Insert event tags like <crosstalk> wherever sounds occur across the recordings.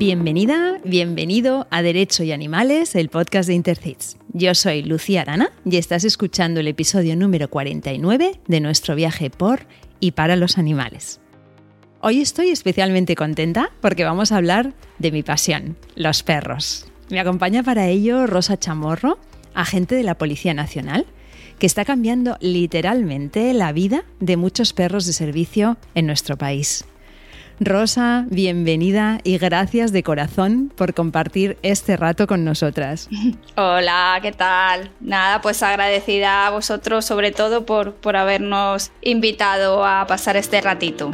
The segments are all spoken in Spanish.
Bienvenida, bienvenido a Derecho y Animales, el podcast de Intercits. Yo soy Lucía Arana y estás escuchando el episodio número 49 de nuestro viaje por y para los animales. Hoy estoy especialmente contenta porque vamos a hablar de mi pasión, los perros. Me acompaña para ello Rosa Chamorro, agente de la Policía Nacional, que está cambiando literalmente la vida de muchos perros de servicio en nuestro país. Rosa, bienvenida y gracias de corazón por compartir este rato con nosotras. <laughs> Hola, ¿qué tal? Nada, pues agradecida a vosotros sobre todo por, por habernos invitado a pasar este ratito.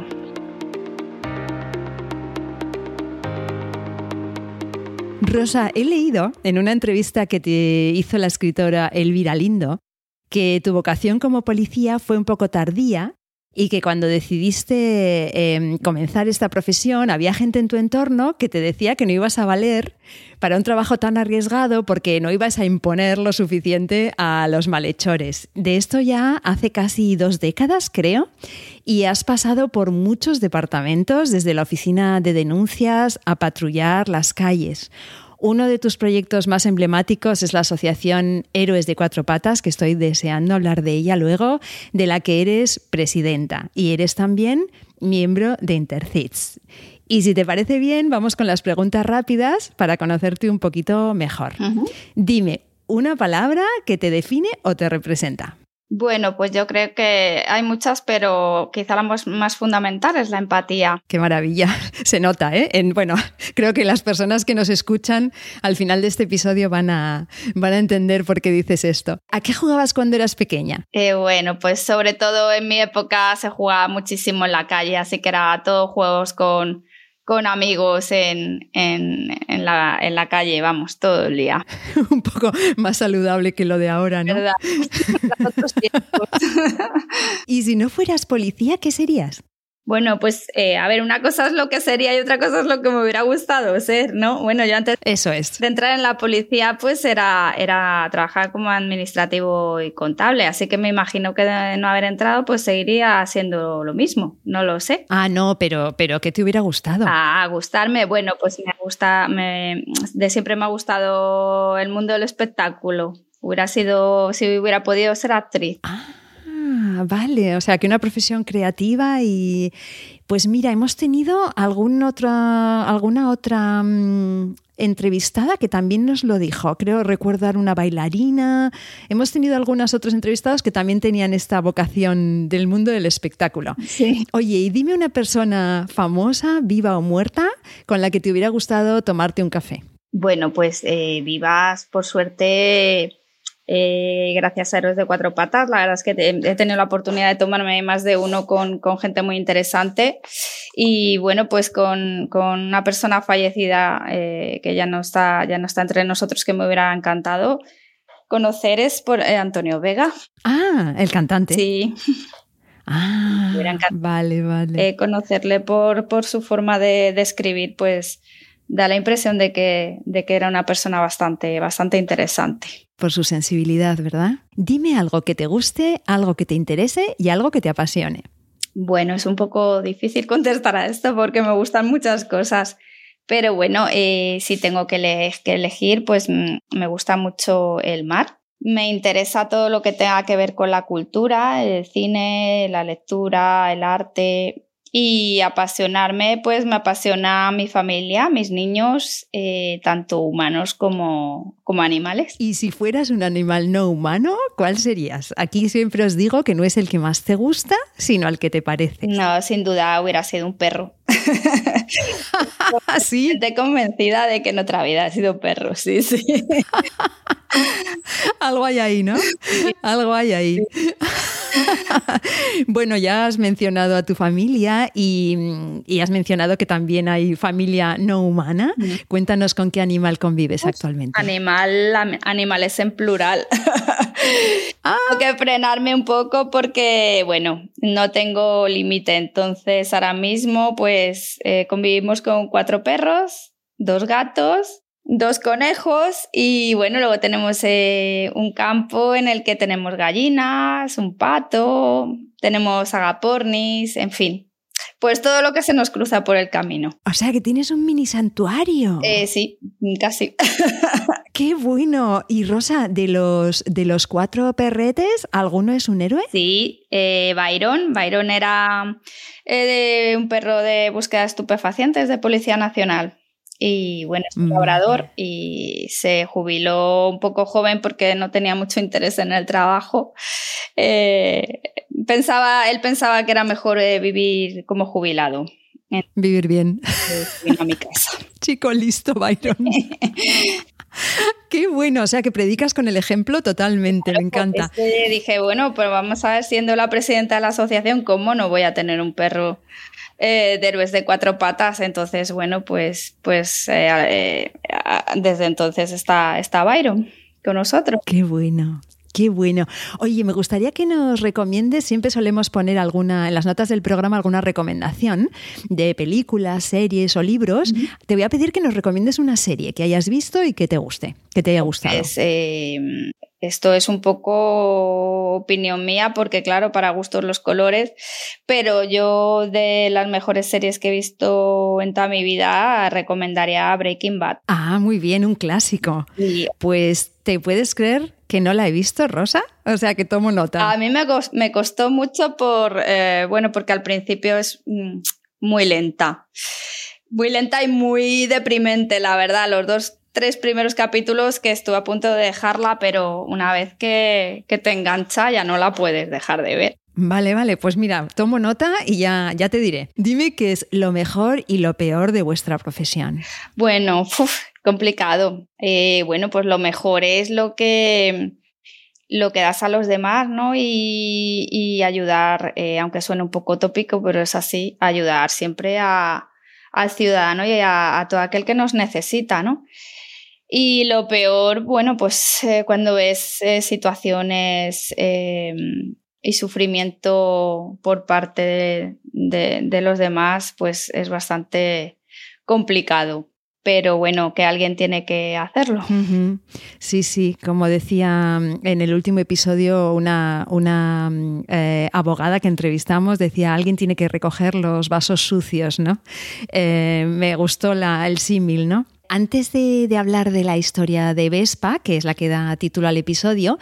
Rosa, he leído en una entrevista que te hizo la escritora Elvira Lindo que tu vocación como policía fue un poco tardía y que cuando decidiste em, comenzar esta profesión había gente en tu entorno que te decía que no ibas a valer para un trabajo tan arriesgado porque no ibas a imponer lo suficiente a los malhechores. De esto ya hace casi dos décadas, creo, y has pasado por muchos departamentos, desde la oficina de denuncias a patrullar las calles. Uno de tus proyectos más emblemáticos es la Asociación Héroes de Cuatro Patas, que estoy deseando hablar de ella luego, de la que eres presidenta y eres también miembro de Intercits. Y si te parece bien, vamos con las preguntas rápidas para conocerte un poquito mejor. Dime una palabra que te define o te representa. Bueno, pues yo creo que hay muchas, pero quizá la más, fundamental es la empatía. Qué maravilla, <laughs> se nota, ¿eh? En, bueno, <laughs> creo que las personas que nos escuchan al final de este episodio van a, van a entender por qué dices esto. ¿A qué jugabas cuando eras pequeña? Eh, bueno, pues sobre todo en mi época se jugaba muchísimo en la calle, así que era todo juegos con con amigos en, en, en, la, en, la, calle, vamos, todo el día. <laughs> Un poco más saludable que lo de ahora, ¿no? ¿Verdad? <laughs> <laughs> y si no fueras policía, ¿qué serías? Bueno, pues eh, a ver, una cosa es lo que sería y otra cosa es lo que me hubiera gustado ser, ¿no? Bueno, yo antes Eso es. de entrar en la policía, pues era, era trabajar como administrativo y contable, así que me imagino que de no haber entrado, pues seguiría haciendo lo mismo, no lo sé. Ah, no, pero, pero ¿qué te hubiera gustado? Ah, gustarme, bueno, pues me gusta, me, de siempre me ha gustado el mundo del espectáculo. Hubiera sido, si hubiera podido ser actriz. Ah vale, o sea que una profesión creativa y pues mira, hemos tenido algún otra, alguna otra mm, entrevistada que también nos lo dijo. Creo recordar una bailarina. Hemos tenido algunas otras entrevistadas que también tenían esta vocación del mundo del espectáculo. Oye, y dime una persona famosa, viva o muerta, con la que te hubiera gustado tomarte un café. Bueno, pues eh, vivas, por suerte, eh, gracias a Héroes de Cuatro Patas. La verdad es que he tenido la oportunidad de tomarme más de uno con, con gente muy interesante y bueno, pues con, con una persona fallecida eh, que ya no, está, ya no está entre nosotros que me hubiera encantado conocer es por eh, Antonio Vega. Ah, el cantante. Sí. <laughs> Ah, vale, vale. conocerle por, por su forma de, de escribir, pues da la impresión de que, de que era una persona bastante, bastante interesante. Por su sensibilidad, ¿verdad? Dime algo que te guste, algo que te interese y algo que te apasione. Bueno, es un poco difícil <laughs> contestar a esto porque me gustan muchas cosas. Pero bueno, eh, si tengo que, elegir, pues mm, me gusta mucho el mar. Me interesa todo lo que tenga que ver con la cultura, el cine, la lectura, el arte, y apasionarme, pues me apasiona mi familia, mis niños, eh, tanto humanos como, como animales. Y si fueras un animal no humano, ¿cuál serías? Aquí siempre os digo que no es el que más te gusta, sino el que te parece. No, sin duda hubiera sido un perro. <laughs> ¿Sí? Estoy convencida de que en otra vida ha sido perro, sí, <laughs> sí. Algo hay ahí, ¿no? Algo hay ahí. <laughs> bueno, ya has mencionado a tu familia y, has mencionado que también hay familia no humana. Cuéntanos con qué animal convives pues, actualmente. Animal, animales en plural. <laughs> Ah. Tengo que frenarme un poco porque, bueno, no tengo límite. Entonces, ahora mismo, pues eh, convivimos con cuatro perros, dos gatos dos conejos y bueno, luego tenemos eh, un campo en el que tenemos gallinas, un pato, tenemos agapornis, en fin. Pues todo lo que se nos cruza por el camino. O sea que tienes un mini santuario. Eh, sí, casi. <laughs> Qué bueno. Y Rosa, de los, de los cuatro perretes, ¿alguno es un héroe? Sí, eh, Byron. Byron era eh, un perro de búsqueda de estupefacientes de Policía Nacional. Y bueno, es un labrador y se jubiló un poco joven porque no tenía mucho interés en el trabajo. Eh, pensaba, él pensaba que era mejor eh, vivir como jubilado. Vivir bien. En mi casa. <laughs> Chico listo, Byron. <laughs> <laughs> Qué bueno, o sea que predicas con el ejemplo totalmente, me encanta. dije, bueno, pues vamos a ver, siendo la presidenta de la asociación, ¿cómo no voy a tener un perro eh, de héroes de cuatro patas? Entonces, bueno, pues, pues eh, eh, desde entonces está, está Byron con nosotros. Qué bueno. Qué bueno. Oye, me gustaría que nos recomiendes, siempre solemos poner alguna, en las notas del programa alguna recomendación de películas, series o libros. Te voy a pedir que nos recomiendes una serie que hayas visto y que te guste, que te haya gustado. Em, esto es un poco opinión mía porque claro, para gustos los colores, pero yo de las mejores series que he visto en toda mi vida recomendaría Breaking Bad. Ah, muy bien, un clásico. Pues te puedes creer que no la he visto, Rosa. O sea, que tomo nota. A mí me, costó mucho por, eh, bueno, porque al principio es mm, muy lenta. Muy lenta y muy deprimente, la verdad. Los dos, tres primeros capítulos que estuve a punto de dejarla, pero una vez que, que te engancha ya no la puedes dejar de ver. Vale, vale, pues mira, tomo nota y ya, ya te diré. Dime qué es lo mejor y lo peor de vuestra profesión. Bueno, uf, complicado. Eh, bueno, pues lo mejor es lo que lo que das a los demás, ¿no? Y, ayudar, eh, aunque suene un poco tópico, pero es así, ayudar siempre a, al ciudadano y a, todo aquel que nos necesita, ¿no? Y lo peor, bueno, pues eh, cuando ves situaciones y sufrimiento por parte de, los demás, pues es bastante complicado pero bueno, que alguien tiene que hacerlo. Sí, sí, como decía mm, en el último episodio una, una mm, eh, abogada que entrevistamos, decía, alguien tiene que recoger los vasos sucios, ¿no? Eh, me gustó la, el símil, ¿no? Antes de, hablar de la historia de Vespa, que es la que da título al episodio,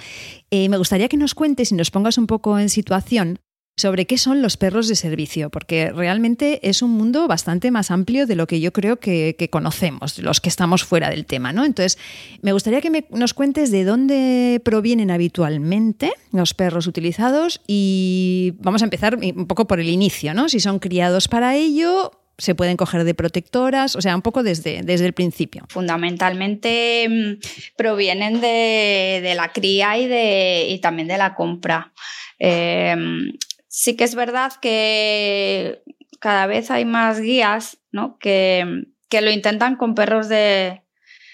eh, me gustaría que nos cuentes y nos pongas un poco en situación sobre qué son los perros de servicio, porque realmente es un mundo bastante más amplio de lo que yo creo que, conocemos, los que estamos fuera del tema. ¿no? Entonces, me gustaría que nos cuentes de dónde provienen habitualmente los perros utilizados y vamos a empezar un poco por el inicio, ¿no? si son criados para ello se pueden coger de protectoras, o sea, un poco desde, desde el principio. Fundamentalmente mm, provienen de, la cría y, de, y también de la compra. Em, sí que es verdad que cada vez hay más guías ¿no? que, que lo intentan con perros de,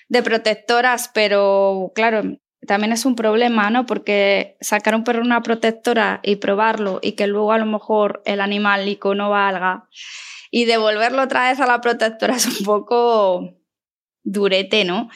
de protectoras, pero claro, también es un problema, ¿no? Porque sacar un perro una protectora y probarlo y que luego a lo mejor el animalico no valga y devolverlo otra vez a la protectora es un poco durete, ¿no?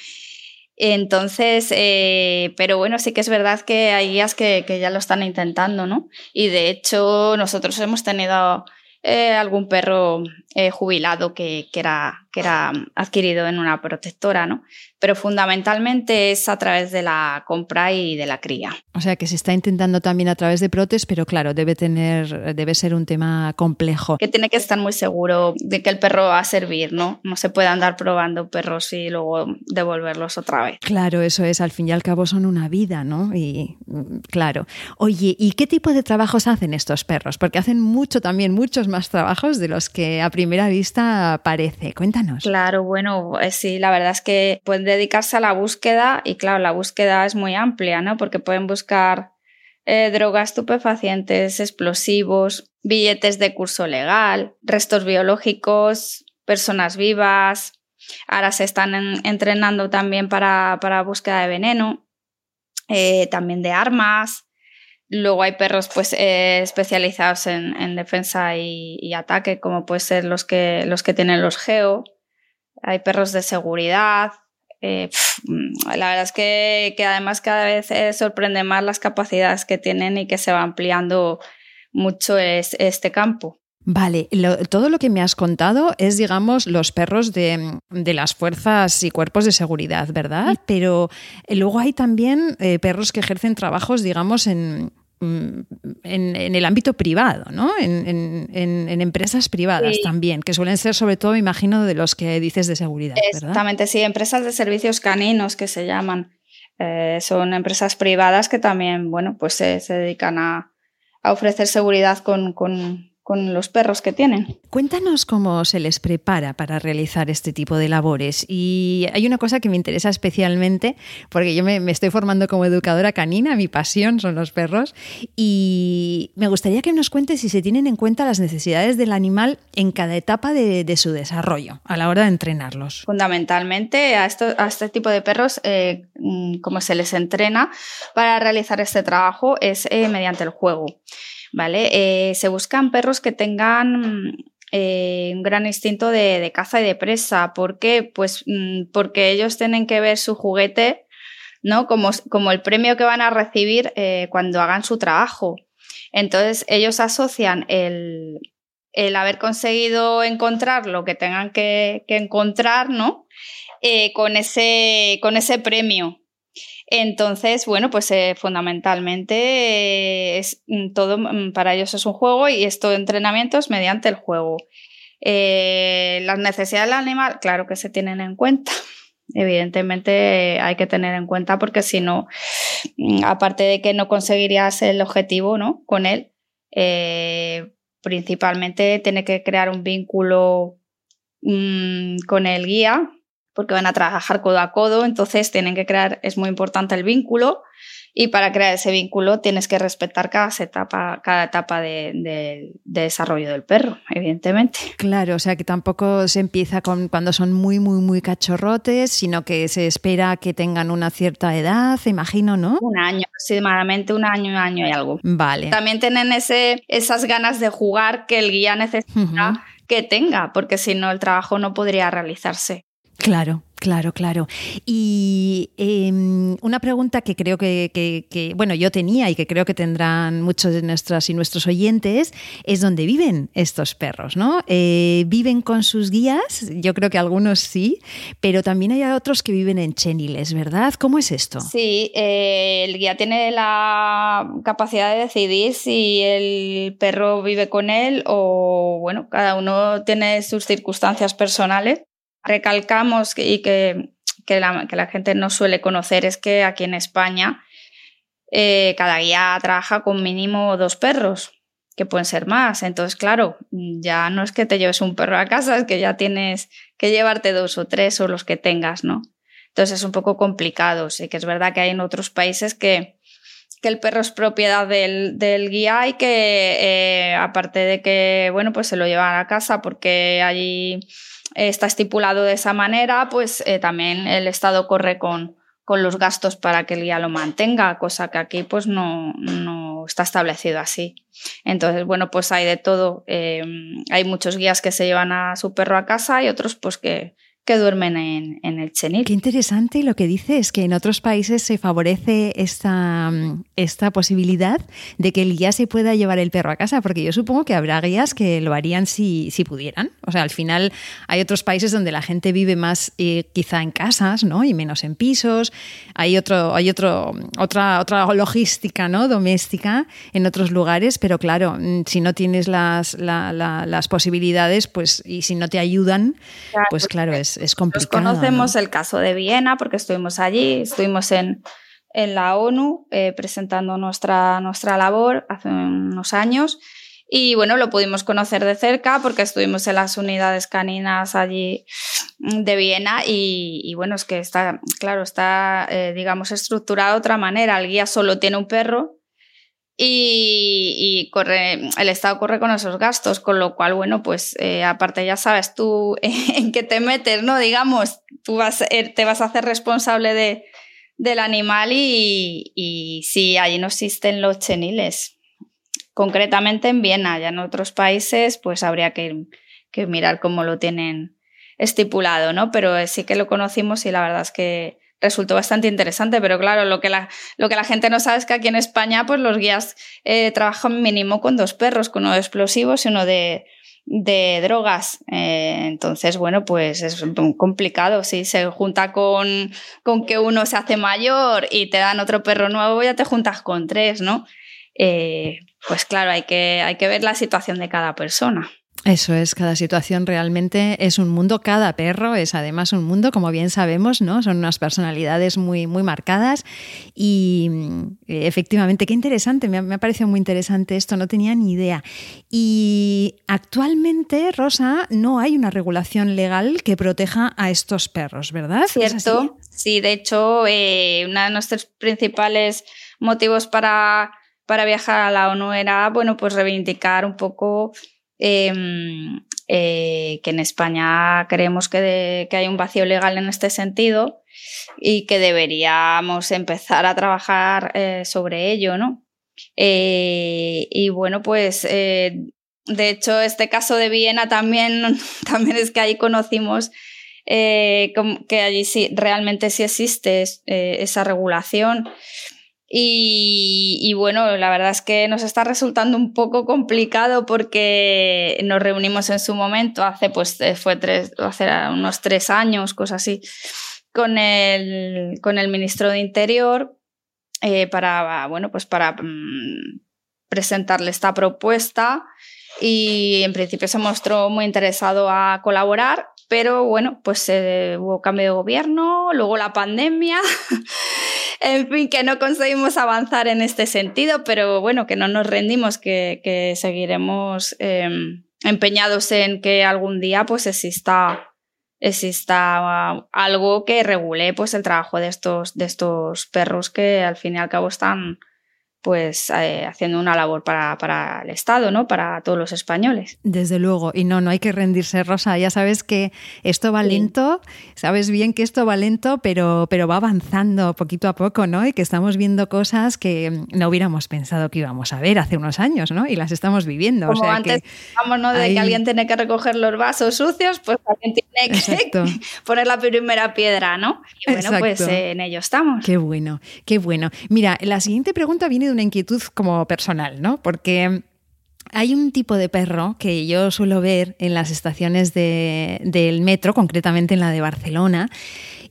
Entonces, eh, pero bueno, sí que es verdad que hay guías que, que, ya lo están intentando, ¿no? Y de hecho, nosotros hemos tenido eh, algún perro eh, jubilado que, que, era, que era adquirido en una protectora, ¿no? Pero fundamentalmente es a través de la compra y de la cría. O sea que se está intentando también a través de protes, pero claro, debe tener, debe ser un tema complejo. Que tiene que estar muy seguro de que el perro va a servir, ¿no? No se puede andar probando perros y luego devolverlos otra vez. Claro, eso es, al fin y al cabo son una vida, ¿no? Y claro. Oye, ¿y qué tipo de trabajos hacen estos perros? Porque hacen mucho también, muchos más trabajos de los que a primera vista parece. Cuéntanos. Claro, bueno, eh, sí, la verdad es que pueden dedicarse a la búsqueda y claro, la búsqueda es muy amplia, ¿no? Porque pueden buscar eh, drogas estupefacientes, explosivos, billetes de curso legal, restos biológicos, personas vivas. Ahora se están entrenando también para, para, búsqueda de veneno, eh, también de armas. Luego hay perros pues, especializados en, defensa y, ataque, como pueden ser los que, los que tienen los geo. Hay perros de seguridad. Eh, la verdad es que, además cada vez eh, sorprende más las capacidades que tienen y que se va ampliando mucho este campo. Vale, todo lo que me has contado es, digamos, los perros de, las fuerzas y cuerpos de seguridad, ¿verdad? Pero eh, luego hay también eh, perros que ejercen trabajos, digamos, en, mm, en, el ámbito privado, ¿no? En, empresas privadas también, que suelen ser sobre todo, me imagino, de los que dices de seguridad. Exactamente, sí, empresas de servicios caninos que se llaman. Eh, son empresas privadas que también, bueno, pues se, dedican a, ofrecer seguridad con, con los perros que tienen. Cuéntanos cómo se les prepara para realizar este tipo de labores. Y hay una cosa que me interesa especialmente, porque yo me, estoy formando como educadora canina, mi pasión son los perros, y me gustaría que nos cuentes si se tienen en cuenta las necesidades del animal en cada etapa de, su desarrollo a la hora de entrenarlos. Fundamentalmente a, esto, a este tipo de perros, eh, mm, como se les entrena para realizar este trabajo, es eh, mediante el juego. ¿Vale? Eh, se buscan perros que tengan eh, un gran instinto de, caza y de presa. ¿Por qué? Pues mm, porque ellos tienen que ver su juguete, ¿no? Como, como el premio que van a recibir eh, cuando hagan su trabajo. Entonces, ellos asocian el, haber conseguido encontrar lo que tengan que, encontrar, ¿no? con, ese, con ese premio. Entonces, bueno, pues eh, fundamentalmente eh, es mm, todo mm, para ellos es un juego y esto de entrenamientos mediante el juego. Eh, las necesidades del animal, claro que se tienen en cuenta. <laughs> Evidentemente hay que tener en cuenta porque si no, mm, aparte de que no conseguirías el objetivo ¿no? con él, principalmente tiene que crear un vínculo con el guía porque van a trabajar codo a codo, entonces tienen que crear, es muy importante el vínculo y para crear ese vínculo tienes que respetar cada etapa, cada etapa de, desarrollo del perro, evidentemente. Claro, o sea que tampoco se empieza con cuando son muy, muy, muy cachorrotes, sino que se espera que tengan una cierta edad, imagino, ¿no? Un año, aproximadamente un año, un año y algo. Vale. También tienen ese, esas ganas de jugar que el guía necesita. que tenga, porque si no el trabajo no podría realizarse. Claro, claro, claro. Y em, una pregunta que creo que, bueno, yo tenía y que creo que tendrán muchos de nuestras y nuestros oyentes es dónde viven estos perros, ¿no? Eh, ¿Viven con sus guías? Yo creo que algunos sí, pero también hay otros que viven en cheniles, ¿verdad? ¿Cómo es esto? Sí, eh, el guía tiene la capacidad de decidir si el perro vive con él o, bueno, cada uno tiene sus circunstancias personales recalcamos y que, la, gente no suele conocer es que aquí en España eh, cada guía trabaja con mínimo dos perros, que pueden ser más. Entonces, claro, ya no es que te lleves un perro a casa, es que ya tienes que llevarte dos o tres o los que tengas, ¿no? Entonces es un poco complicado. Sí que es verdad que hay en otros países que, que el perro es propiedad del, guía y que eh, aparte de que, bueno, pues se lo llevan a casa porque allí está estipulado de esa manera, pues eh, también el Estado corre con, con, los gastos para que el guía lo mantenga, cosa que aquí pues no, no está establecido así. Entonces, bueno, pues hay de todo. Eh, hay muchos guías que se llevan a su perro a casa y otros pues que, que duermen en, el chenil. Qué interesante lo que dice es que en otros países se favorece esta, esta posibilidad de que el guía se pueda llevar el perro a casa, porque yo supongo que habrá guías que lo harían si, si pudieran. O sea, al final hay otros países donde la gente vive más eh, quizá en casas ¿no? y menos en pisos. Hay, otro, hay otro, otra, otra logística ¿no? doméstica en otros lugares, pero claro, mm, si no tienes las, las posibilidades pues, y si no te ayudan, pues claro, es es, complicado. conocemos el caso de Viena porque estuvimos allí, estuvimos en, en la ONU eh, presentando nuestra, nuestra labor hace unos años. Y bueno, lo pudimos conocer de cerca porque estuvimos en las unidades caninas allí de Viena y, bueno, es que está, claro, está, eh, digamos, estructurado de otra manera. El guía solo tiene un perro y, corre, el Estado corre con esos gastos, con lo cual, bueno, pues eh, aparte ya sabes tú <laughs> en qué te metes, ¿no? Digamos, tú vas, eh, te vas a hacer responsable de, del animal y, y sí, allí no existen los cheniles. Concretamente en Viena, ya en otros países, pues habría que, que mirar cómo lo tienen estipulado, ¿no? Pero sí que lo conocimos y la verdad es que resultó bastante interesante, pero claro, lo que la, lo que la gente no sabe es que aquí en España pues los guías eh, trabajan mínimo con dos perros, con uno de explosivos y uno de, de drogas. Eh, entonces, bueno, pues es complicado. Si se junta con, con, que uno se hace mayor y te dan otro perro nuevo, ya te juntas con tres, ¿no? Eh, pues claro, hay que, hay que ver la situación de cada persona. Eso es, cada situación realmente es un mundo, cada perro es además un mundo, como bien sabemos, ¿no? Son unas personalidades muy, muy marcadas y eh, efectivamente, qué interesante, me ha, me ha, parecido muy interesante esto, no tenía ni idea. Y actualmente, Rosa, no hay una regulación legal que proteja a estos perros, ¿verdad? Cierto, sí, de hecho, eh, uno de nuestros principales motivos para, para viajar a la ONU era, bueno, pues reivindicar un poco Em, eh, que en España creemos que, hay un vacío legal en este sentido y que deberíamos empezar a trabajar eh, sobre ello, ¿no? Eh, y bueno, pues de hecho este caso de Viena también, <laughs> también es que ahí conocimos que allí sí, realmente sí existe esa regulación. Y, bueno, la verdad es que nos está resultando un poco complicado porque nos reunimos en su momento, hace pues eh, fue tres, hace unos tres años, cosas así, con el, con el ministro de Interior eh, para, bueno, pues para mm, presentarle esta propuesta. Y en principio se mostró muy interesado a colaborar pero bueno, pues eh, hubo cambio de gobierno, luego la pandemia, <laughs> en fin, que no conseguimos avanzar en este sentido, pero bueno, que no nos rendimos, que, seguiremos em, empeñados en que algún día pues exista exista algo que regule pues el trabajo de estos, de estos perros que al fin y al cabo están pues eh, haciendo una labor para, para, el Estado, ¿no? Para todos los españoles. Desde luego, y no, no hay que rendirse, Rosa. Ya sabes que esto va lento, sabes bien que esto va lento, pero, pero va avanzando poquito a poco, ¿no? Y que estamos viendo cosas que no hubiéramos pensado que íbamos a ver hace unos años, ¿no? Y las estamos viviendo. Como antes, vamos, ¿no? De que alguien tiene que recoger los vasos sucios, pues alguien tiene que <laughs> poner la primera piedra, ¿no? Y bueno, pues eh, en ello estamos. Qué bueno, qué bueno. Mira, la siguiente pregunta viene de una inquietud como personal, ¿no? Porque hay un tipo de perro que yo suelo ver en las estaciones de, del metro, concretamente en la de Barcelona,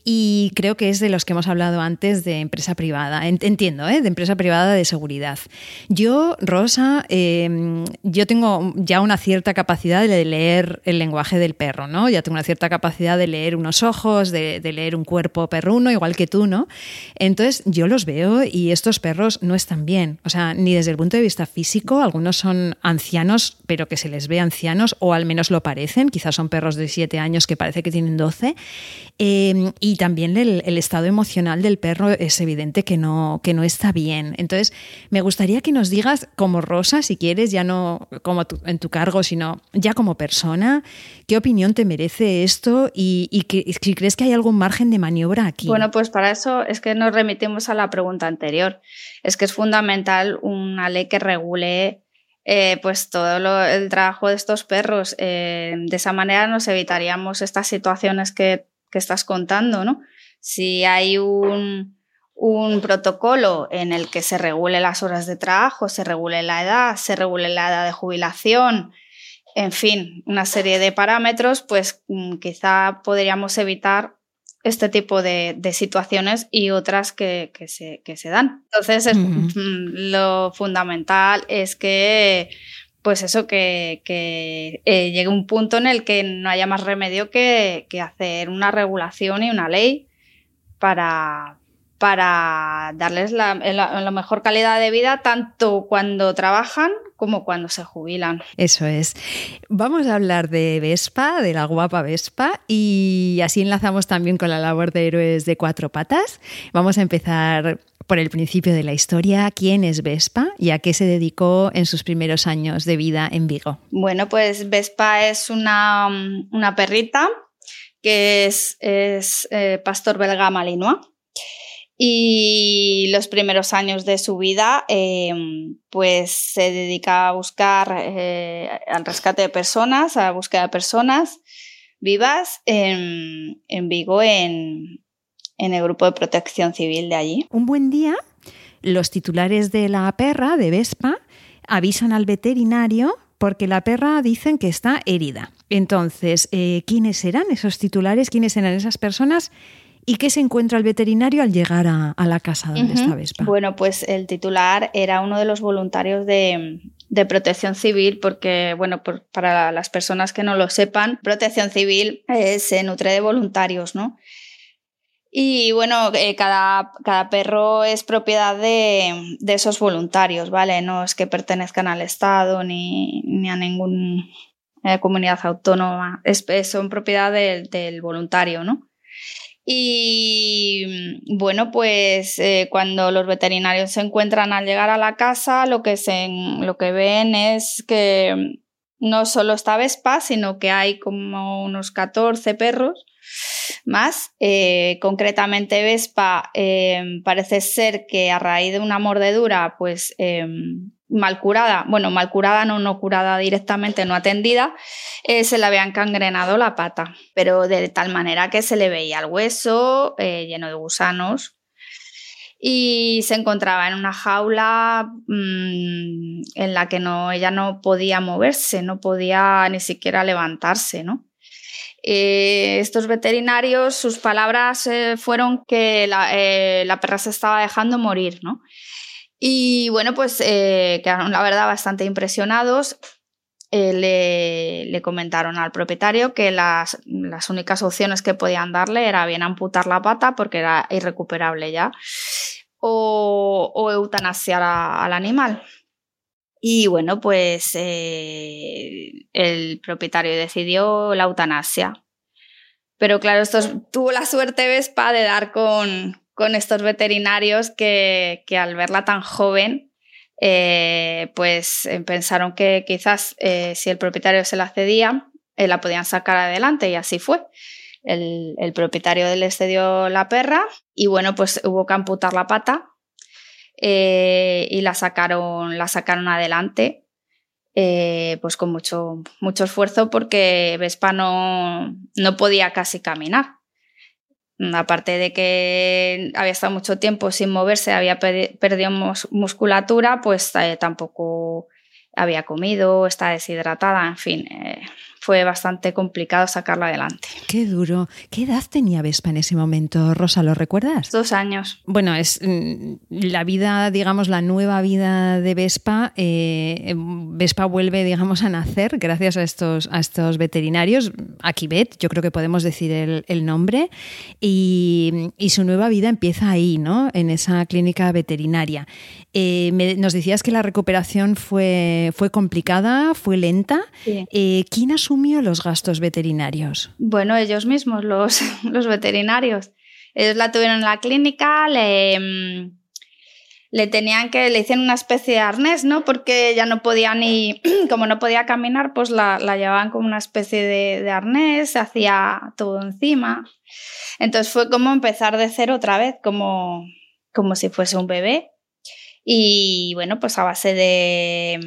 y creo que es de los que hemos hablado antes de empresa privada. Entiendo, ¿eh? de empresa privada de seguridad. Yo, Rosa, em, yo tengo ya una cierta capacidad de leer el lenguaje del perro, ¿no? Ya tengo una cierta capacidad de leer unos ojos, de, leer un cuerpo perruno, igual que tú, ¿no? Entonces yo los veo y estos perros no están bien. O sea, ni desde el punto de vista físico, algunos son ancianos, pero que se les ve ancianos, o al menos lo parecen. Quizás son perros de 7 años que parece que tienen 12. Em, y también el, estado emocional del perro es evidente que no, que no está bien. Entonces, me gustaría que nos digas, como Rosa, si quieres, ya no como en tu cargo, sino ya como persona, qué opinión te merece esto y, si crees que hay algún margen de maniobra aquí. Bueno, pues para eso es que nos remitimos a la pregunta anterior. Es que es fundamental una ley que regule eh, pues todo el trabajo de estos perros. Eh, de esa manera nos evitaríamos estas situaciones que que estás contando, ¿no? Si hay un, protocolo en el que se regule las horas de trabajo, se regule la edad, se regule la edad de jubilación, en fin, una serie de parámetros, pues mm, quizá podríamos evitar este tipo de, situaciones y otras que, se, se, dan. Entonces, mm, lo fundamental es que pues eso, que, eh, llegue un punto en el que no haya más remedio que, hacer una regulación y una ley para, para darles la, la, mejor calidad de vida tanto cuando trabajan como cuando se jubilan. Eso es. Vamos a hablar de Vespa, de la guapa Vespa, y así enlazamos también con la labor de héroes de cuatro patas. Vamos a empezar por el principio de la historia, quién es Vespa y a qué se dedicó en sus primeros años de vida en Vigo. Bueno, pues Vespa es una, perrita que es, eh, pastor belga malinois y los primeros años de su vida em, pues se dedica a buscar eh, al rescate de personas, a la búsqueda de personas vivas en, en Vigo en, en el grupo de protección civil de allí. Un buen día, los titulares de la perra, de Vespa, avisan al veterinario porque la perra dicen que está herida. Entonces, eh, ¿quiénes eran esos titulares? ¿Quiénes eran esas personas? ¿Y qué se encuentra el veterinario al llegar a, la casa donde está Vespa? Bueno, pues el titular era uno de los voluntarios de, protección civil, porque, bueno, para las personas que no lo sepan, protección civil eh, se nutre de voluntarios, ¿no? Y bueno, eh, cada, cada, perro es propiedad de, esos voluntarios, ¿vale? No es que pertenezcan al Estado ni, a ninguna eh, comunidad autónoma, es, son propiedad del voluntario, ¿no? Y bueno, pues eh, cuando los veterinarios se encuentran al llegar a la casa, lo que, se, lo que ven es que no solo está Vespa, sino que hay como unos 14 perros más. Eh, concretamente, Vespa eh, parece ser que a raíz de una mordedura, pues mal curada, bueno, mal curada, no, no curada directamente, no atendida, eh, se le había encangrenado la pata, pero de tal manera que se le veía el hueso eh, lleno de gusanos y se encontraba en una jaula mm, en la que no, ella no podía moverse, no podía ni siquiera levantarse, ¿no? Eh, estos veterinarios, sus palabras fueron que la, la, perra se estaba dejando morir, ¿no? Y bueno, pues eh, quedaron la verdad bastante impresionados. Eh, le, comentaron al propietario que las, únicas opciones que podían darle era bien amputar la pata porque era irrecuperable ya o, eutanasiar al animal. Y bueno, pues eh, el propietario decidió la eutanasia. Pero claro, tuvo la suerte Vespa de dar con, con estos veterinarios que, al verla tan joven, eh, pues eh, pensaron que quizás eh, si el propietario se la cedía, la podían sacar adelante y así fue. El, propietario le cedió la perra y bueno, pues hubo que amputar la pata y la sacaron, la sacaron adelante. pues con mucho, mucho esfuerzo porque Vespa no, no podía casi caminar. Aparte de que había estado mucho tiempo sin moverse, había perdido musculatura, pues eh, tampoco había comido, está deshidratada, en fin, eh, fue bastante complicado sacarla adelante. Qué duro. ¿Qué edad tenía Vespa en ese momento, Rosa? ¿Lo recuerdas? Dos años. Bueno, es mm, la vida, digamos, la nueva vida de Vespa. Eh, Vespa vuelve, digamos, a nacer gracias a estos, a estos veterinarios. Yo creo que podemos decir el, nombre. Y, su nueva vida empieza ahí, ¿no? En esa clínica veterinaria. Eh, nos decías que la recuperación fue, fue complicada, fue lenta. Eh, ¿Quién asumió los gastos veterinarios? Bueno, ellos mismos, los, <laughs> los veterinarios. Ellos la tuvieron en la clínica, le, mm, le tenían que, le hicieron una especie de arnés, ¿no? Porque ya no podía ni, <clears throat> como no podía caminar, pues la, la llevaban como una especie de, de, arnés, se hacía todo encima. Entonces fue como empezar de cero otra vez, como, como si fuese un bebé. Y bueno, pues a base de,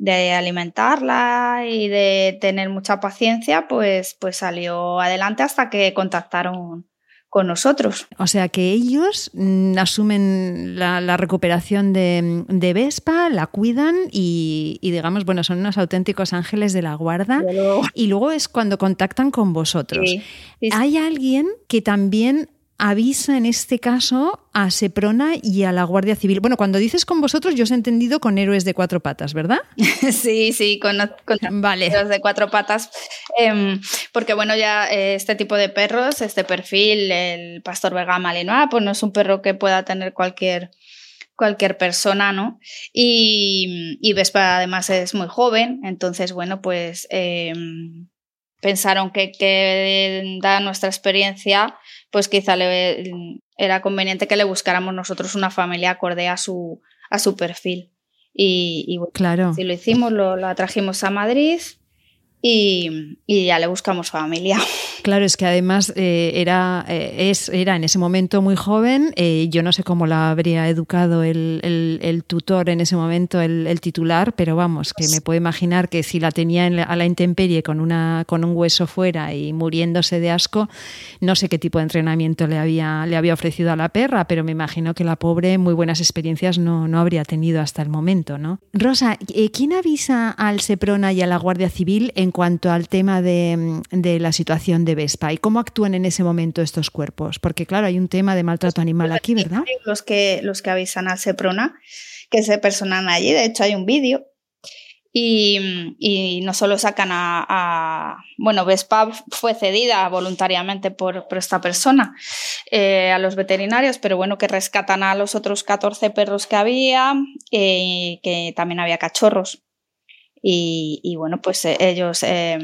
de alimentarla y de tener mucha paciencia, pues, pues salió adelante hasta que contactaron con nosotros. O sea que ellos mm, asumen la, recuperación de, Vespa, la cuidan y, digamos, bueno, son unos auténticos ángeles de la guarda. Y luego es cuando contactan con vosotros. Hay alguien que también avisa en este caso a Seprona y a la Guardia Civil. Bueno, cuando dices con vosotros, yo os he entendido con héroes de cuatro patas, ¿verdad? <laughs> sí, sí, con, <laughs> vale. héroes de cuatro patas. Em, porque, bueno, ya eh, este tipo de perros, este perfil, el pastor belga malinois, pues no es un perro que pueda tener cualquier cualquier persona, ¿no? Y, y Vespa además es muy joven, entonces, bueno, pues em, pensaron que, que da nuestra experiencia, pues quizá le, era conveniente que le buscáramos nosotros una familia acorde a su, a su perfil. Y, claro. si lo hicimos, lo, lo trajimos a Madrid y, ya le buscamos familia. <laughs> Claro, es que además eh, era, eh, era en ese momento muy joven. Eh, yo no sé cómo la habría educado el, tutor en ese momento, el, titular, pero vamos, que me puedo imaginar que si la tenía a la intemperie con, una, con un hueso fuera y muriéndose de asco, no sé qué tipo de entrenamiento le había, le había ofrecido a la perra, pero me imagino que la pobre muy buenas experiencias no, no habría tenido hasta el momento, ¿no? Rosa, ¿quién avisa al SEPRONA y a la Guardia Civil en cuanto al tema de, la situación de Vespa y cómo actúan en ese momento estos cuerpos. Porque claro, hay un tema de maltrato animal aquí, ¿verdad? Los que, los que avisan al SEPRONA que se personan allí, de hecho hay un vídeo. Y, no solo sacan a, Bueno, Vespa fue cedida voluntariamente por, esta persona eh, a los veterinarios, pero bueno, que rescatan a los otros 14 perros que había, y eh, que también había cachorros. Y, bueno, pues eh, ellos eh,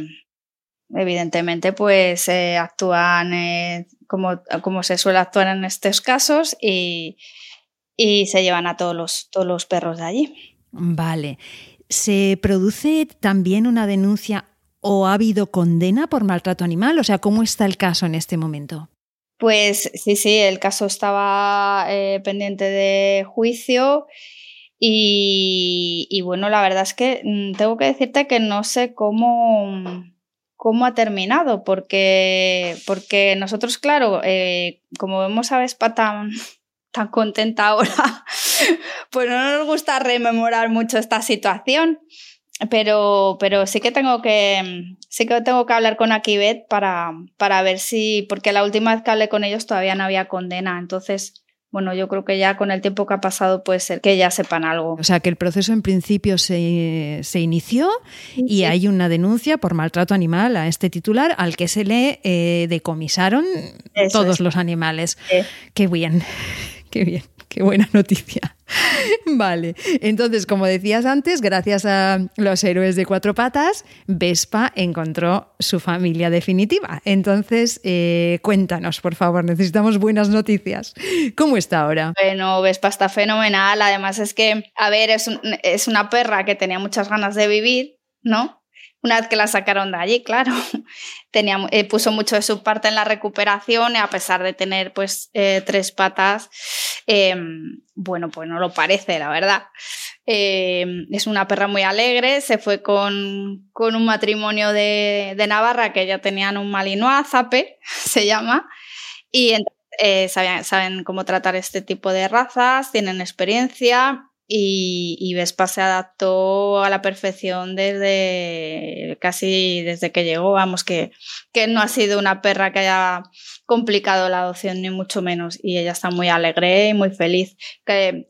evidentemente pues eh, actúan como, como, se suele actuar en estos casos y, y se llevan a todos los, todos los perros de allí. Vale. ¿Se produce también una denuncia o ha habido condena por maltrato animal? O sea, ¿cómo está el caso en este momento? Pues sí, sí, el caso estaba pendiente de juicio y, bueno, la verdad es que mm, tengo que decirte que no sé cómo, cómo ha terminado, porque, porque nosotros, claro, eh, como vemos a Vespa tan, <laughs> tan contenta ahora, <laughs> pues no nos gusta rememorar mucho esta situación. Pero, pero sí que tengo que sí que tengo que hablar con Akibet para, para ver si, porque la última vez que hablé con ellos todavía no había condena, entonces bueno, yo creo que ya con el tiempo que ha pasado puede ser que ya sepan algo. O sea, que el proceso en principio se, inició y hay una denuncia por maltrato animal a este titular al que se le eh, decomisaron todos los animales. Qué bien, <laughs> qué bien. Qué buena <laughs> noticia. Vale, entonces, como decías antes, gracias a los héroes de cuatro patas, Vespa encontró su familia definitiva. Entonces, eh, cuéntanos, por favor, necesitamos buenas noticias. ¿Cómo está ahora? Bueno, Vespa está fenomenal. Además, es que, a ver, es, es una perra que tenía muchas ganas de vivir, ¿no? Una vez que la sacaron de allí, claro, <laughs> tenía, eh, puso mucho de su parte en la recuperación y a pesar de tener pues eh, tres patas, em, bueno, pues no lo parece, la verdad. Em, es una perra muy alegre, se fue con, con un matrimonio de, de, Navarra que ya tenían un malinois, Zape, <laughs> se llama, y eh, saben cómo tratar este tipo de razas, tienen experiencia y, Vespa se adaptó a la perfección desde casi desde que llegó, vamos, que, que no ha sido una perra que haya complicado la adopción, ni mucho menos, y ella está muy alegre y muy feliz. Que,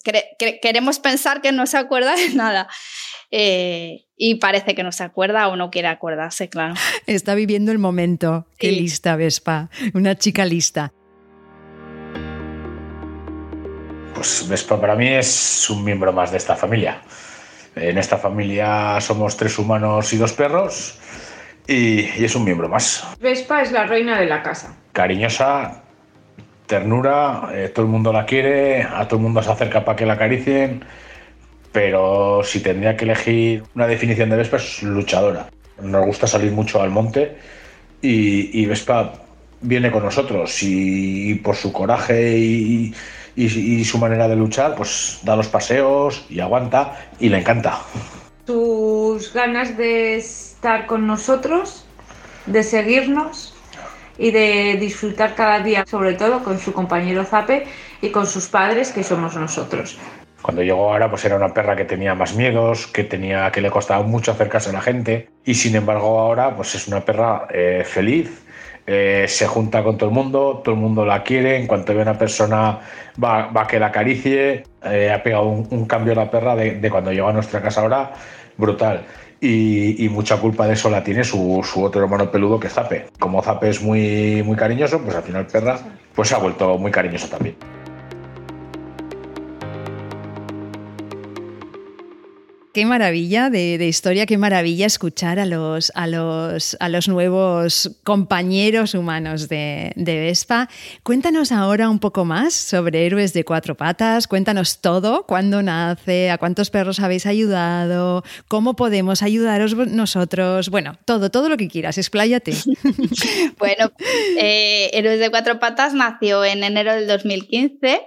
queremos pensar que no se acuerda de nada. Eh, y parece que no se acuerda o no quiere acordarse, claro. Está viviendo el momento. Qué lista, Vespa. Una chica lista. Pues Vespa para mí es un miembro más de esta familia. En esta familia somos tres humanos y dos perros y, es un miembro más. Vespa es la reina de la casa. Cariñosa, ternura, eh, todo el mundo la quiere, a todo el mundo se acerca para que la acaricien, pero si tendría que elegir una definición de Vespa es luchadora. Nos gusta salir mucho al monte y, y Vespa viene con nosotros y por su coraje y, y, su manera de luchar, pues da los paseos y aguanta y le encanta. Sus ganas de estar con nosotros, de seguirnos y de disfrutar cada día, sobre todo con su compañero Zape y con sus padres, que somos nosotros. Cuando llegó ahora, pues era una perra que tenía más miedos, que tenía que le costaba mucho acercarse a la gente y sin embargo ahora, pues es una perra eh, feliz, eh, se junta con todo el mundo, todo el mundo la quiere, en cuanto ve una persona va, va a que la acaricie, eh, ha pegado un, cambio a la perra de, cuando llegó a nuestra casa ahora, brutal. Y, mucha culpa de eso la tiene su, otro hermano peludo que es Zape. Como Zape es muy, muy cariñoso, pues al final perra pues se ha vuelto muy cariñoso también. Qué maravilla de, historia, qué maravilla escuchar a los, a los, a los nuevos compañeros humanos de, Vespa. Cuéntanos ahora un poco más sobre Héroes de Cuatro Patas, cuéntanos todo, cuándo nace, a cuántos perros habéis ayudado, cómo podemos ayudaros nosotros, bueno, todo, todo lo que quieras, expláyate. <laughs> bueno, eh, Héroes de Cuatro Patas nació en enero del 2015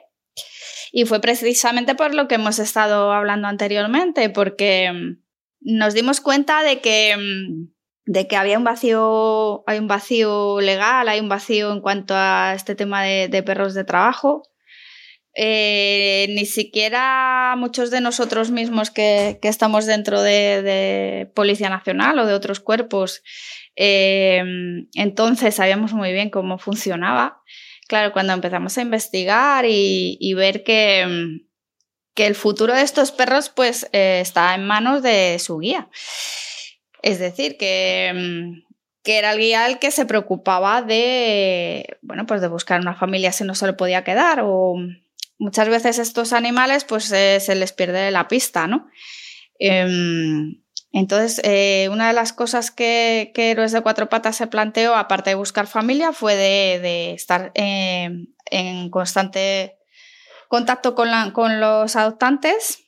y fue precisamente por lo que hemos estado hablando anteriormente, porque mm, nos dimos cuenta de que, mm, de que había un vacío, hay un vacío legal, hay un vacío en cuanto a este tema de, perros de trabajo. Eh, ni siquiera muchos de nosotros mismos que, estamos dentro de, Policía Nacional o de otros cuerpos, eh, entonces sabíamos muy bien cómo funcionaba claro, cuando empezamos a investigar y, ver que, que, el futuro de estos perros pues eh, está en manos de su guía. Es decir, que, que, era el guía el que se preocupaba de, bueno, pues de buscar una familia si no se le podía quedar o muchas veces estos animales pues eh, se les pierde la pista, ¿no? Em, entonces, eh, una de las cosas que, que, Héroes de Cuatro Patas se planteó, aparte de buscar familia, fue de, estar en constante contacto con, con, los adoptantes,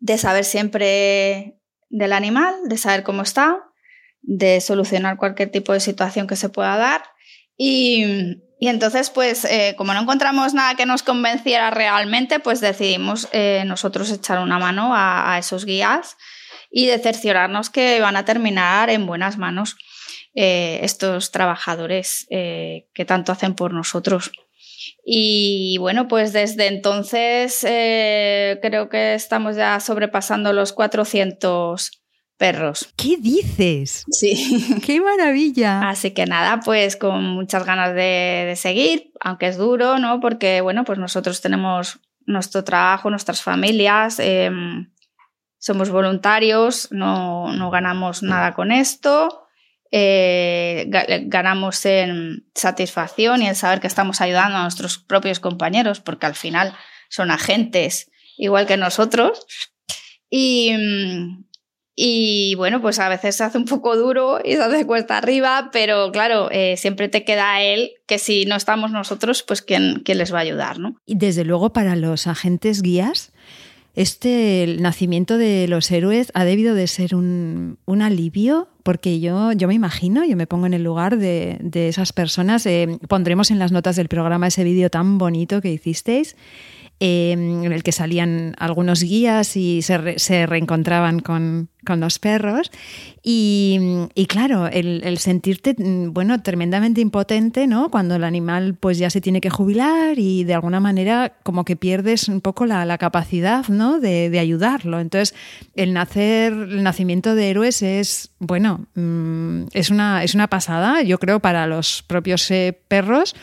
de saber siempre del animal, de saber cómo está, de solucionar cualquier tipo de situación que se pueda dar. Y, entonces, pues, eh, como no encontramos nada que nos convenciera realmente, pues decidimos eh, nosotros echar una mano a esos guías y de cerciorarnos que van a terminar en buenas manos eh, estos trabajadores eh, que tanto hacen por nosotros. Y bueno, pues desde entonces eh, creo que estamos ya sobrepasando los 400 perros. ¿Qué dices? Sí. <laughs> ¡Qué maravilla! Así que nada, pues con muchas ganas de, de, seguir, aunque es duro, ¿no? Porque bueno, pues nosotros tenemos nuestro trabajo, nuestras familias. Em, somos voluntarios, no, no ganamos nada con esto, eh, ganamos en satisfacción y en saber que estamos ayudando a nuestros propios compañeros, porque al final son agentes igual que nosotros. Y, y bueno, pues a veces se hace un poco duro y se hace cuesta arriba, pero claro, eh, siempre te queda él que si no estamos nosotros, pues quién, quién les va a ayudar, ¿no? Y desde luego para los agentes guías, este nacimiento de los héroes ha debido de ser un, alivio, porque yo, yo me imagino, yo me pongo en el lugar de, esas personas. Eh, pondremos en las notas del programa ese vídeo tan bonito que hicisteis. Em, en el que salían algunos guías y se, reencontraban con, los perros. Y, claro, el, sentirte, mm, bueno, tremendamente impotente, ¿no? Cuando el animal pues ya se tiene que jubilar y de alguna manera como que pierdes un poco la, capacidad, ¿no? De, ayudarlo. Entonces, el nacer, el nacimiento de héroes es, bueno, mm, es, una, es una pasada, yo creo, para los propios eh, perros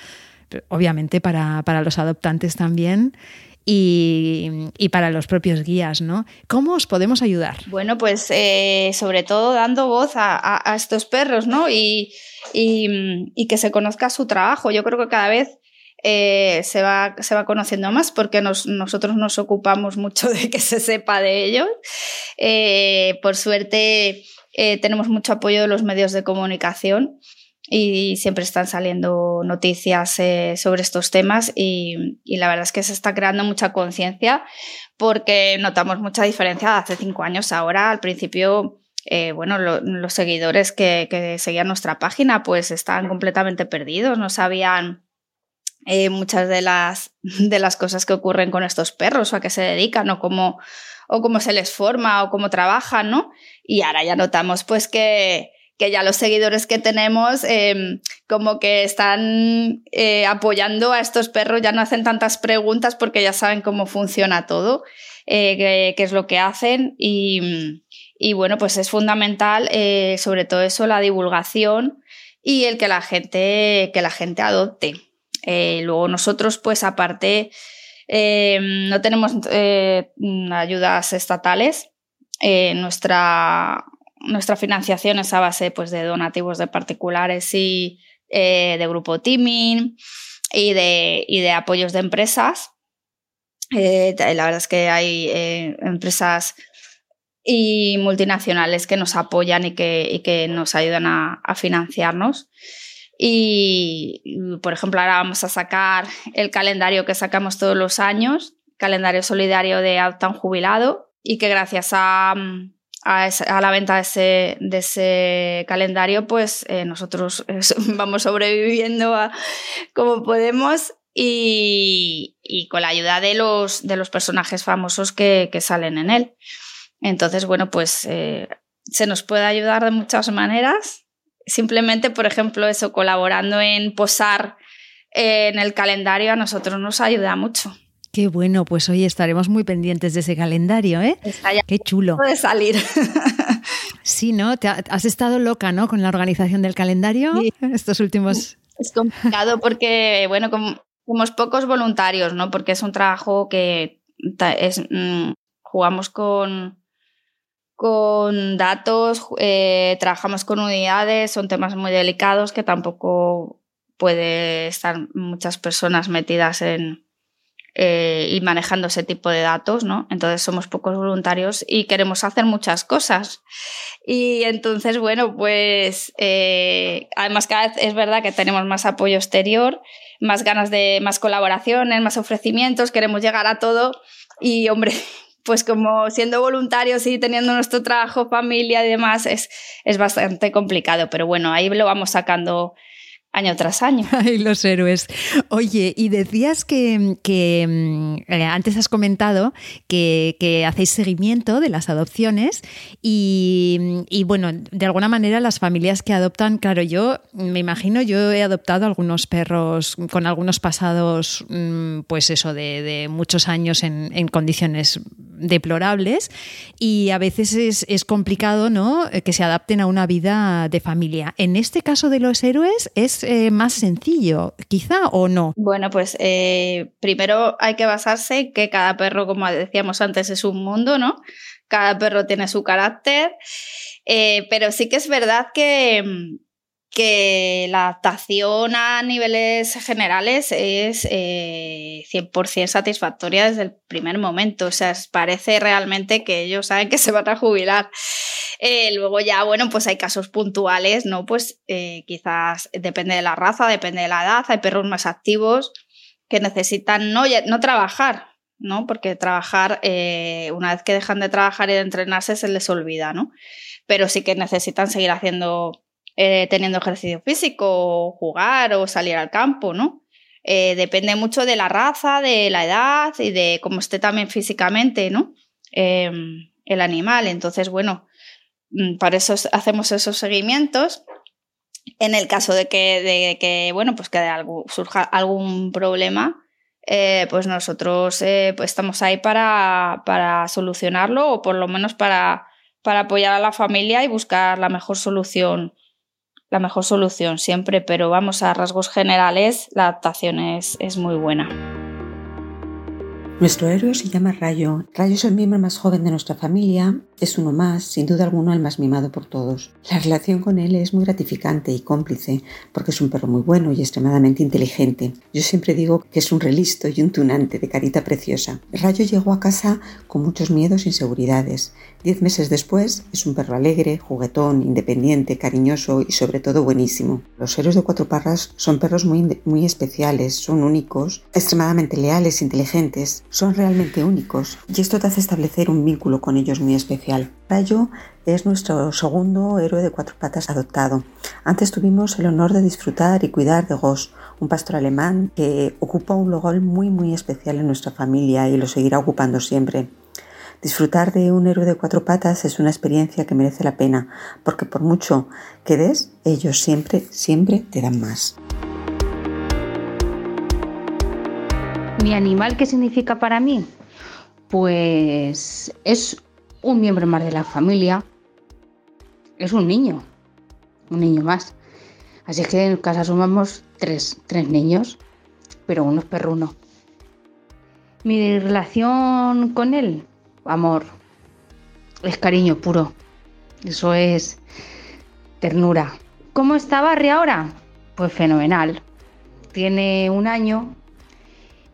obviamente para, los adoptantes también. Y, para los propios guías, ¿no? ¿Cómo os podemos ayudar? Bueno, pues eh, sobre todo dando voz a, estos perros, ¿no? Y, que se conozca su trabajo. Yo creo que cada vez eh, se, va, se va conociendo más porque nosotros nos ocupamos mucho de que se sepa de ellos. Eh, por suerte tenemos mucho apoyo de los medios de comunicación y siempre están saliendo noticias eh, sobre estos temas y, la verdad es que se está creando mucha conciencia porque notamos mucha diferencia de hace cinco años ahora. Al principio, eh, bueno, los seguidores que, seguían nuestra página pues estaban completamente perdidos, no sabían eh, muchas de las, <laughs> de las cosas que ocurren con estos perros o a qué se dedican o cómo, o cómo se les forma o cómo trabajan, ¿no? Y ahora ya notamos pues que que ya los seguidores que tenemos em, como que están eh, apoyando a estos perros, ya no hacen tantas preguntas porque ya saben cómo funciona todo, eh, qué, es lo que hacen y, bueno, pues es fundamental eh, sobre todo eso, la divulgación y el que la gente, que la gente adopte. luego nosotros pues aparte em, no tenemos ayudas estatales. nuestra, nuestra financiación es a base pues, de donativos de particulares y eh, de grupo teaming y de, y de apoyos de empresas. Eh, la verdad es que hay eh, empresas y multinacionales que nos apoyan y que, que nos ayudan a, financiarnos. Y, por ejemplo, ahora vamos a sacar el calendario que sacamos todos los años, calendario solidario de Altan Jubilado, y que gracias a, a, la venta de ese, de ese calendario, pues eh, nosotros <laughs> vamos sobreviviendo como podemos y, y, con la ayuda de los, de los personajes famosos que, que salen en él. Entonces, bueno, pues eh, se nos puede ayudar de muchas maneras. Simplemente, por ejemplo, eso, colaborando en posar en el calendario a nosotros nos ayuda mucho. Qué bueno, pues hoy estaremos muy pendientes de ese calendario, ¿eh? Qué chulo. Puede salir. <laughs> sí, ¿no? has estado loca, ¿no? Con la organización del calendario estos últimos. Es complicado porque, bueno, como, somos pocos voluntarios, ¿no? Porque es un trabajo que es, mm, jugamos con, con datos, eh, trabajamos con unidades, son temas muy delicados que tampoco puede estar muchas personas metidas en eh, y manejando ese tipo de datos, ¿no? Entonces somos pocos voluntarios y queremos hacer muchas cosas. Y entonces, bueno, pues eh, además cada vez es verdad que tenemos más apoyo exterior, más ganas de más colaboraciones, más ofrecimientos, queremos llegar a todo y, hombre, <laughs> pues como siendo voluntarios y teniendo nuestro trabajo, familia y demás, es, es bastante complicado, pero bueno, ahí lo vamos sacando año tras año. <laughs> Ay, los héroes. Oye, y decías que, mm, eh, antes has comentado que, hacéis seguimiento de las adopciones y, bueno, de alguna manera las familias que adoptan, claro, yo me imagino, yo he adoptado algunos perros con algunos pasados, mm, pues eso, de, muchos años en, en, condiciones deplorables y a veces es, es complicado, ¿no?, que se adapten a una vida de familia. En este caso de los héroes es eh, más sencillo, quizá, o no? Bueno, pues eh, primero hay que basarse que cada perro, como decíamos antes, es un mundo, ¿no? Cada perro tiene su carácter, eh, pero sí que es verdad que mm, que la adaptación a niveles generales es 100% satisfactoria desde el primer momento. O sea, parece realmente que ellos saben que se van a jubilar. Eh, luego ya, bueno, pues hay casos puntuales, ¿no? Pues eh, quizás depende de la raza, depende de la edad, hay perros más activos que necesitan no, no trabajar, ¿no? Porque trabajar, eh, una vez que dejan de trabajar y de entrenarse, se les olvida, ¿no? Pero sí que necesitan seguir haciendo, teniendo ejercicio físico, jugar o salir al campo, ¿no? depende mucho de la raza, de la edad y de cómo esté también físicamente, ¿no? Em, el animal. Entonces, bueno, Mm, para eso hacemos esos seguimientos. En el caso de que, de que bueno, pues que algo, surja algún problema, eh, pues nosotros eh, pues estamos ahí para, para, solucionarlo o por lo menos para, para apoyar a la familia y buscar la mejor solución, la mejor solución siempre, pero vamos a rasgos generales, la adaptación es, es muy buena. Nuestro héroe se llama Rayo. Rayo es el miembro más joven de nuestra familia, es uno más, sin duda alguno el más mimado por todos. La relación con él es muy gratificante y cómplice, porque es un perro muy bueno y extremadamente inteligente. Yo siempre digo que es un relisto y un tunante de carita preciosa. Rayo llegó a casa con muchos miedos e inseguridades. Diez meses después es un perro alegre, juguetón, independiente, cariñoso y sobre todo buenísimo. Los héroes de cuatro parras son perros muy, muy especiales, son únicos, extremadamente leales, inteligentes, son realmente únicos y esto te hace establecer un vínculo con ellos muy especial. Rayo es nuestro segundo héroe de cuatro patas adoptado. Antes tuvimos el honor de disfrutar y cuidar de Goss, un pastor alemán que ocupa un lugar muy muy especial en nuestra familia y lo seguirá ocupando siempre. Disfrutar de un héroe de cuatro patas es una experiencia que merece la pena, porque por mucho que des, ellos siempre, siempre te dan más. ¿Mi animal qué significa para mí? Pues es un miembro más de la familia. Es un niño, un niño más. Así que en casa somos tres, tres niños, pero uno es perruno. Mi relación con él, amor, es cariño puro. Eso es ternura. ¿Cómo está Barry ahora? Pues fenomenal. Tiene un año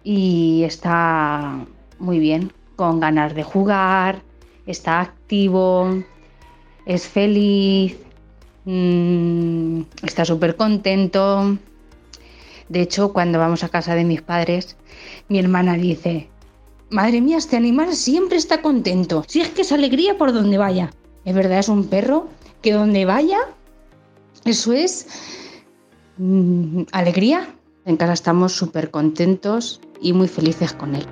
y está muy bien, con ganas de jugar, está activo, es feliz, mm, está súper contento. De hecho, cuando vamos a casa de mis padres, mi hermana dice, madre mía, este animal siempre está contento. Si es que es alegría por donde vaya. Es verdad, es un perro que donde vaya, eso es mm, alegría. En casa estamos súper contentos y muy felices con él.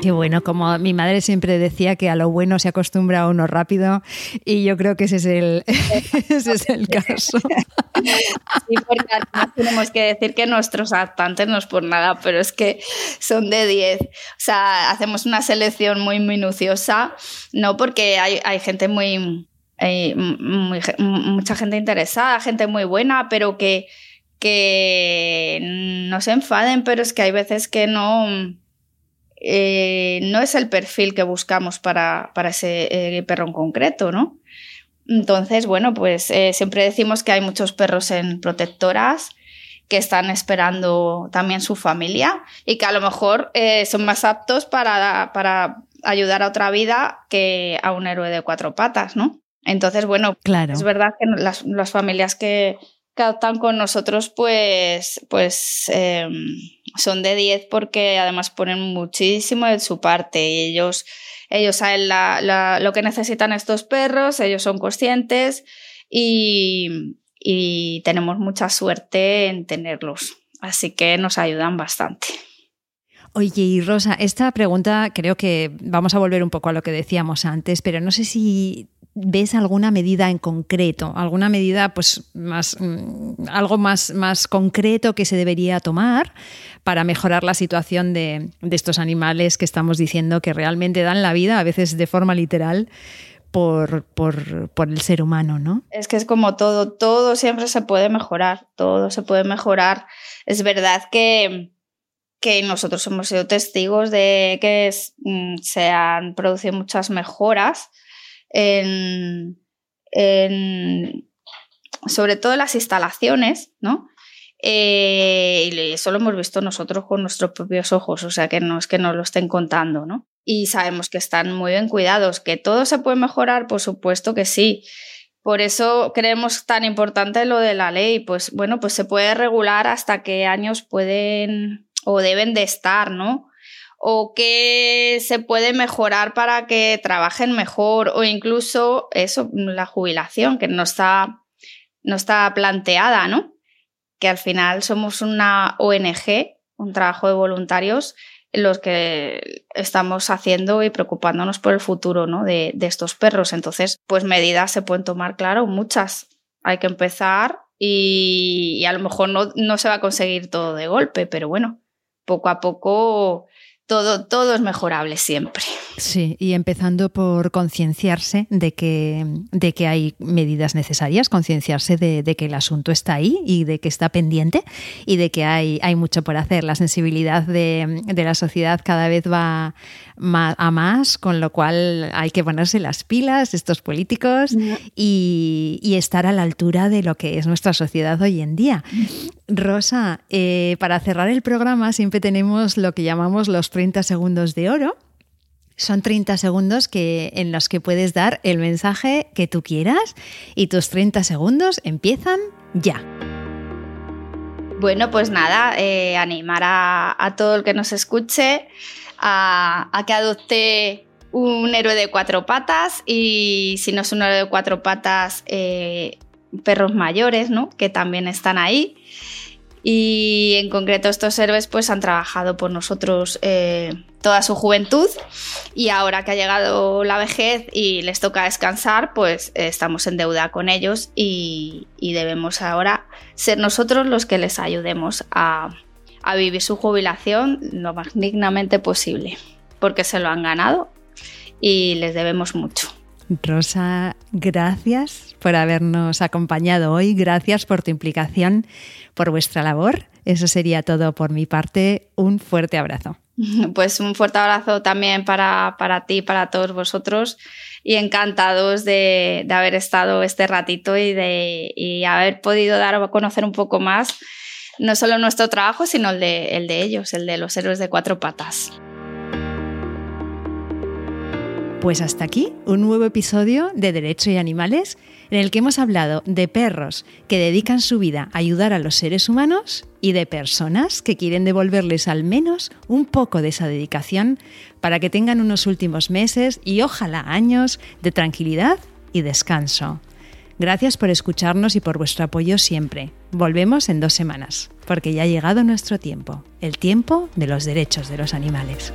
Qué bueno, como mi madre siempre decía que a lo bueno se acostumbra uno rápido y yo creo que ese es el, <laughs> ese es el caso. Sí, porque además tenemos que decir que nuestros adaptantes no es por nada, pero es que son de 10. O sea, hacemos una selección muy minuciosa, no porque hay, hay gente muy, hay mucha gente interesada, gente muy buena, pero que, que no se enfaden, pero es que hay veces que no eh, no es el perfil que buscamos para, ese eh, perro en concreto, ¿no? Entonces, bueno, pues eh, siempre decimos que hay muchos perros en protectoras que están esperando también su familia y que a lo mejor son más aptos para, para ayudar a otra vida que a un héroe de cuatro patas, ¿no? Entonces, bueno, claro. es verdad que las, las familias que, que adoptan con nosotros, pues, pues em, son de 10 porque además ponen muchísimo de su parte y ellos, ellos saben lo que necesitan estos perros, ellos son conscientes y, y tenemos mucha suerte en tenerlos. Así que nos ayudan bastante. Oye, y Rosa, esta pregunta creo que vamos a volver un poco a lo que decíamos antes, pero no sé si ves alguna medida en concreto, alguna medida, pues, más, mm, algo más, más concreto que se debería tomar para mejorar la situación de, estos animales que estamos diciendo que realmente dan la vida, a veces de forma literal, por, por, el ser humano, ¿no? Es que es como todo, todo siempre se puede mejorar, todo se puede mejorar. Es verdad que, que nosotros hemos sido testigos de que mm, se han producido muchas mejoras en, sobre todo en las instalaciones, ¿no? Eh, y eso lo hemos visto nosotros con nuestros propios ojos, o sea que no es que nos lo estén contando, ¿no? Y sabemos que están muy bien cuidados, que todo se puede mejorar, por supuesto que sí. Por eso creemos tan importante lo de la ley, pues bueno, pues se puede regular hasta qué años pueden o deben de estar, ¿no? o qué se puede mejorar para que trabajen mejor o incluso eso, la jubilación, que no está, no está planteada, ¿no? Que al final somos una ONG, un trabajo de voluntarios, los que estamos haciendo y preocupándonos por el futuro ¿no? de, estos perros. Entonces, pues medidas se pueden tomar, claro, muchas. Hay que empezar y, y a lo mejor no, no se va a conseguir todo de golpe, pero bueno, poco a poco todo, todo es mejorable siempre. Sí, y empezando por concienciarse de que, de que hay medidas necesarias, concienciarse de, que el asunto está ahí y de que está pendiente y de que hay, hay mucho por hacer. La sensibilidad de, la sociedad cada vez va a más, con lo cual hay que ponerse las pilas, estos políticos, y, estar a la altura de lo que es nuestra sociedad hoy en día. Rosa, eh, para cerrar el programa siempre tenemos lo que llamamos los 30 segundos de oro son 30 segundos que, en los que puedes dar el mensaje que tú quieras y tus 30 segundos empiezan ya. Bueno, pues nada, eh, animar a, todo el que nos escuche a, que adopte un héroe de cuatro patas y si no es un héroe de cuatro patas, eh, perros mayores, ¿no? Que también están ahí. Y en concreto estos héroes pues han trabajado por nosotros eh, toda su juventud y ahora que ha llegado la vejez y les toca descansar, pues eh, estamos en deuda con ellos y, debemos ahora ser nosotros los que les ayudemos a, a vivir su jubilación lo más dignamente posible, porque se lo han ganado y les debemos mucho. Rosa, gracias por habernos acompañado hoy, gracias por tu implicación, por vuestra labor. Eso sería todo por mi parte. Un fuerte abrazo. <laughs> Pues un fuerte abrazo también para, para ti, para todos vosotros y encantados de, haber estado este ratito y de y haber podido dar a conocer un poco más no solo nuestro trabajo, sino el de, el de ellos, el de los héroes de cuatro patas. Pues hasta aquí un nuevo episodio de Derecho y Animales en el que hemos hablado de perros que dedican su vida a ayudar a los seres humanos y de personas que quieren devolverles al menos un poco de esa dedicación para que tengan unos últimos meses y ojalá años de tranquilidad y descanso. Gracias por escucharnos y por vuestro apoyo siempre. Volvemos en dos semanas, porque ya ha llegado nuestro tiempo, el tiempo de los derechos de los animales.